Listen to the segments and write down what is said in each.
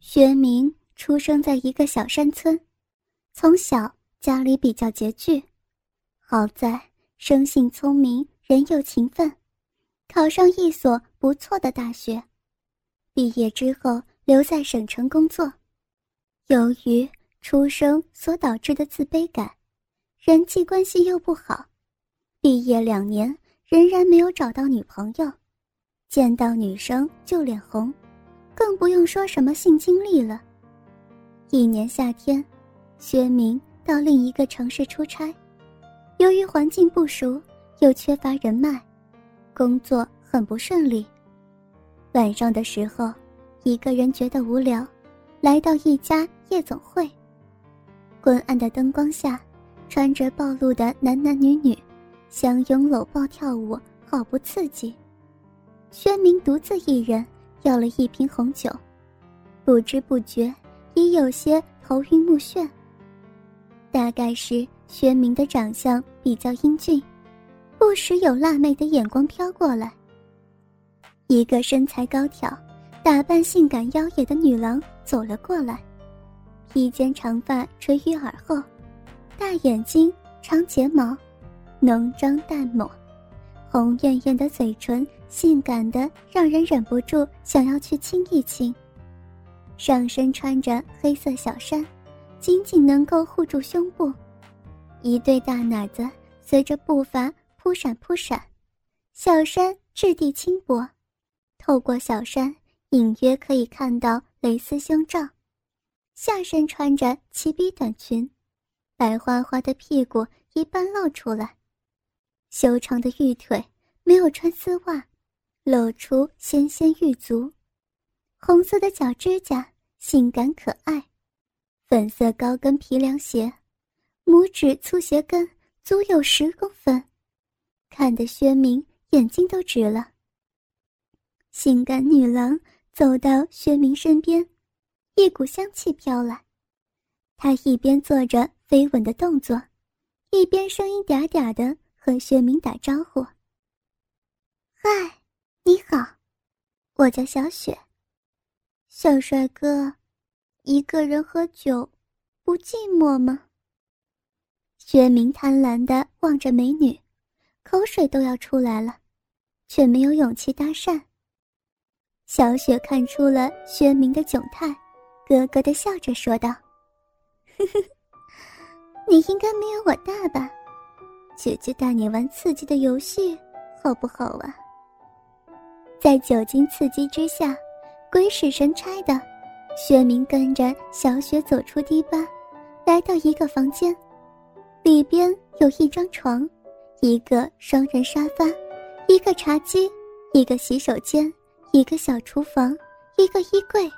学明出生在一个小山村，从小家里比较拮据，好在生性聪明，人又勤奋，考上一所不错的大学。毕业之后留在省城工作，由于出生所导致的自卑感，人际关系又不好，毕业两年仍然没有找到女朋友，见到女生就脸红。更不用说什么性经历了。一年夏天，薛明到另一个城市出差，由于环境不熟，又缺乏人脉，工作很不顺利。晚上的时候，一个人觉得无聊，来到一家夜总会。昏暗的灯光下，穿着暴露的男男女女，相拥搂抱跳舞，好不刺激。薛明独自一人。要了一瓶红酒，不知不觉已有些头晕目眩。大概是薛明的长相比较英俊，不时有辣妹的眼光飘过来。一个身材高挑、打扮性感妖冶的女郎走了过来，披肩长发垂于耳后，大眼睛、长睫毛，浓妆淡抹。红艳艳的嘴唇，性感的让人忍不住想要去亲一亲。上身穿着黑色小衫，仅仅能够护住胸部，一对大奶子随着步伐扑闪扑闪。小衫质地轻薄，透过小衫隐约可以看到蕾丝胸罩。下身穿着齐臂短裙，白花花的屁股一半露出来。修长的玉腿没有穿丝袜，露出纤纤玉足；红色的脚指甲性感可爱，粉色高跟皮凉鞋，拇指粗鞋跟足有十公分，看得薛明眼睛都直了。性感女郎走到薛明身边，一股香气飘来，她一边做着飞吻的动作，一边声音嗲嗲的。和薛明打招呼。嗨，你好，我叫小雪。小帅哥，一个人喝酒，不寂寞吗？薛明贪婪的望着美女，口水都要出来了，却没有勇气搭讪。小雪看出了薛明的窘态，咯咯的笑着说道：“呵呵，你应该没有我大吧？”姐姐带你玩刺激的游戏，好不好啊？在酒精刺激之下，鬼使神差的，薛明跟着小雪走出堤坝，来到一个房间，里边有一张床，一个双人沙发，一个茶几，一个洗手间，一个小厨房，一个衣柜，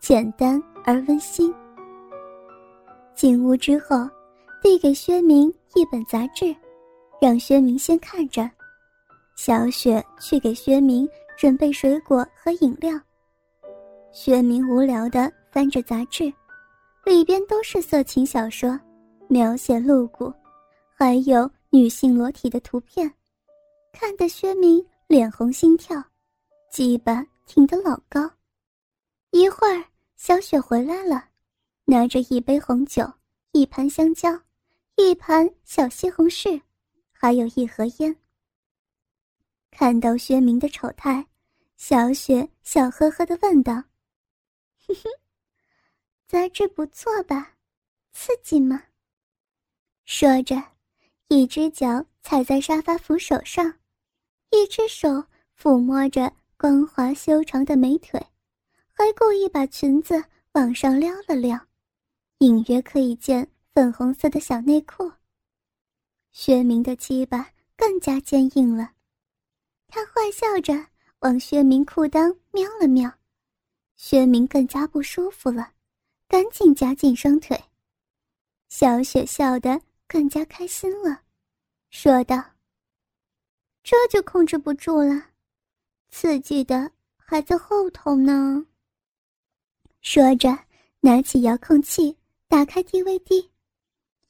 简单而温馨。进屋之后，递给薛明一本杂志。让薛明先看着，小雪去给薛明准备水果和饮料。薛明无聊的翻着杂志，里边都是色情小说，描写露骨，还有女性裸体的图片，看得薛明脸红心跳，鸡巴挺得老高。一会儿，小雪回来了，拿着一杯红酒，一盘香蕉，一盘小西红柿。还有一盒烟。看到薛明的丑态，小雪笑呵呵的问道：“哼哼，杂志不错吧？刺激吗？”说着，一只脚踩在沙发扶手上，一只手抚摸着光滑修长的美腿，还故意把裙子往上撩了撩，隐约可以见粉红色的小内裤。薛明的鸡巴更加坚硬了，他坏笑着往薛明裤裆瞄了瞄，薛明更加不舒服了，赶紧夹紧双腿。小雪笑得更加开心了，说道：“这就控制不住了，刺激的还在后头呢。”说着，拿起遥控器，打开 DVD，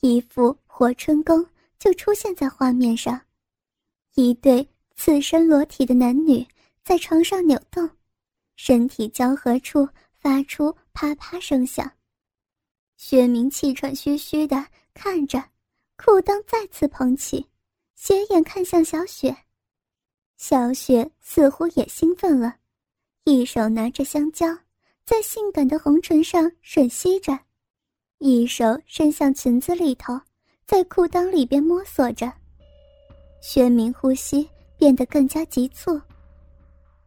一副活春宫。就出现在画面上，一对赤身裸体的男女在床上扭动，身体交合处发出啪啪声响。薛明气喘吁吁的看着，裤裆再次捧起，斜眼看向小雪。小雪似乎也兴奋了，一手拿着香蕉，在性感的红唇上吮吸着，一手伸向裙子里头，在裤裆里边摸索着。薛明呼吸变得更加急促。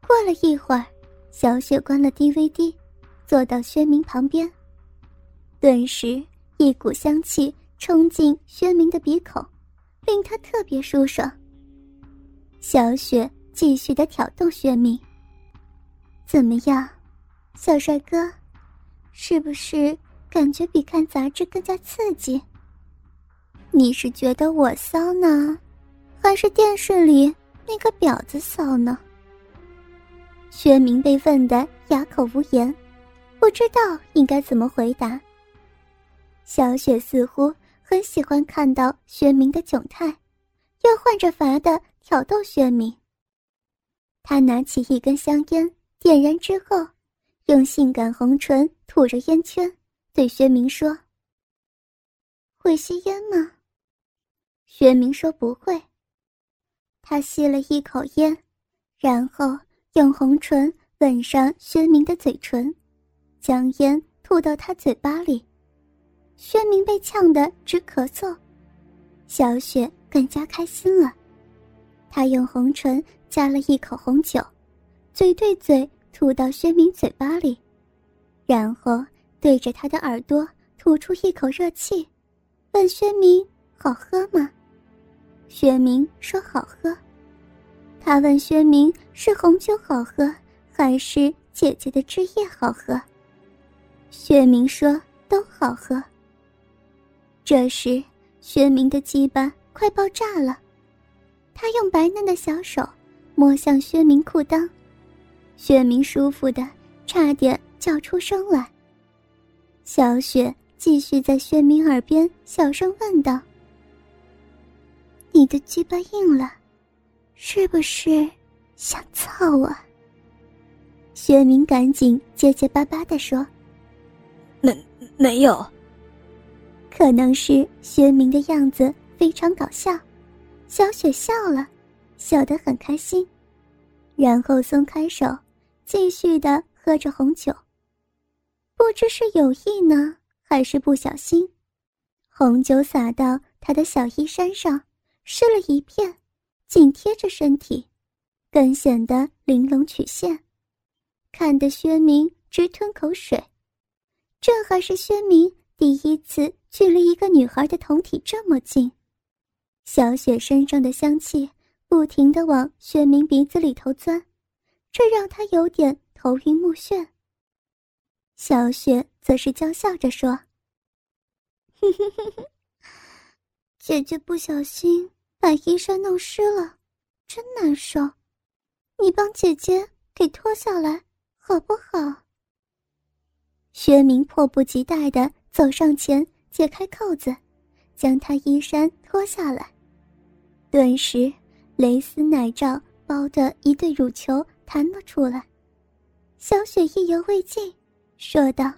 过了一会儿，小雪关了 DVD，坐到薛明旁边，顿时一股香气冲进薛明的鼻孔，令他特别舒爽。小雪继续的挑逗薛明：“怎么样，小帅哥，是不是感觉比看杂志更加刺激？你是觉得我骚呢，还是电视里那个婊子骚呢？”薛明被问得哑口无言，不知道应该怎么回答。小雪似乎很喜欢看到薛明的窘态，又换着法的。挑逗薛明。他拿起一根香烟，点燃之后，用性感红唇吐着烟圈，对薛明说：“会吸烟吗？”薛明说：“不会。”他吸了一口烟，然后用红唇吻上薛明的嘴唇，将烟吐到他嘴巴里。薛明被呛得直咳嗽，小雪更加开心了。他用红唇加了一口红酒，嘴对嘴吐到薛明嘴巴里，然后对着他的耳朵吐出一口热气，问薛明：“好喝吗？”薛明说：“好喝。”他问薛明：“是红酒好喝，还是姐姐的汁液好喝？”薛明说：“都好喝。”这时，薛明的鸡巴快爆炸了。他用白嫩的小手摸向薛明裤裆，薛明舒服的差点叫出声来。小雪继续在薛明耳边小声问道：“你的鸡巴硬了，是不是想操我？”薛明赶紧结结巴巴的说：“没没有。”可能是薛明的样子非常搞笑。小雪笑了，笑得很开心，然后松开手，继续的喝着红酒。不知是有意呢，还是不小心，红酒洒到他的小衣衫上，湿了一片，紧贴着身体，更显得玲珑曲线，看得薛明直吞口水。这还是薛明第一次距离一个女孩的胴体这么近。小雪身上的香气不停地往薛明鼻子里头钻，这让他有点头晕目眩。小雪则是娇笑着说：“ 哼哼哼哼姐姐不小心把衣衫弄湿了，真难受，你帮姐姐给脱下来好不好？”薛明迫不及待的走上前，解开扣子，将她衣衫脱下来。顿时，蕾丝奶罩包的一对乳球弹了出来。小雪意犹未尽，说道：“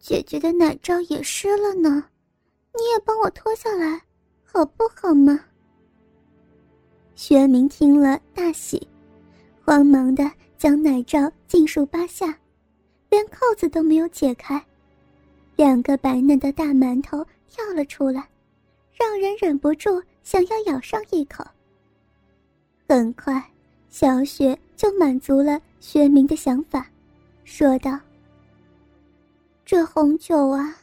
姐姐的奶罩也湿了呢，你也帮我脱下来，好不好嘛？”薛明听了大喜，慌忙的将奶罩尽数扒下，连扣子都没有解开，两个白嫩的大馒头跳了出来，让人忍不住。想要咬上一口。很快，小雪就满足了薛明的想法，说道：“这红酒啊，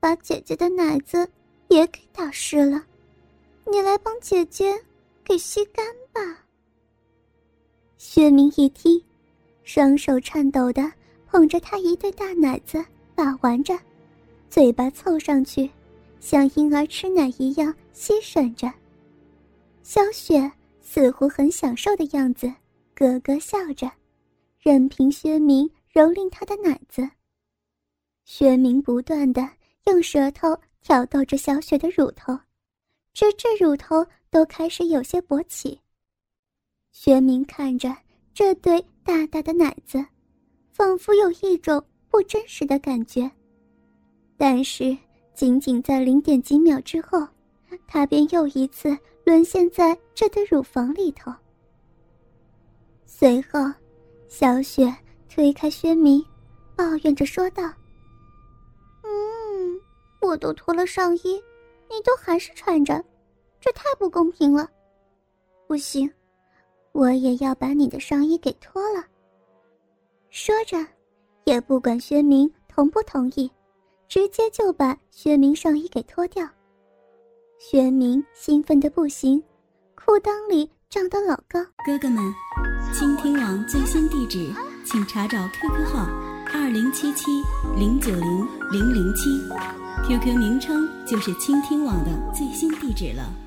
把姐姐的奶子也给打湿了，你来帮姐姐给吸干吧。”薛明一听，双手颤抖的捧着她一对大奶子把玩着，嘴巴凑上去。像婴儿吃奶一样吸吮着，小雪似乎很享受的样子，咯咯笑着，任凭薛明蹂躏她的奶子。薛明不断的用舌头挑逗着小雪的乳头，直至乳头都开始有些勃起。薛明看着这对大大的奶子，仿佛有一种不真实的感觉。但是，仅仅在零点几秒之后，他便又一次沦陷在这对乳房里头。随后，小雪推开薛明，抱怨着说道：“嗯，我都脱了上衣，你都还是穿着，这太不公平了。不行，我也要把你的上衣给脱了。”说着，也不管薛明同不同意，直接就把薛明上衣给脱掉。薛明兴奋的不行，裤裆里长得老高。哥哥们，倾听网最新地址，请查找 QQ 号二零七七零九零零零七，QQ 名称就是倾听网的最新地址了。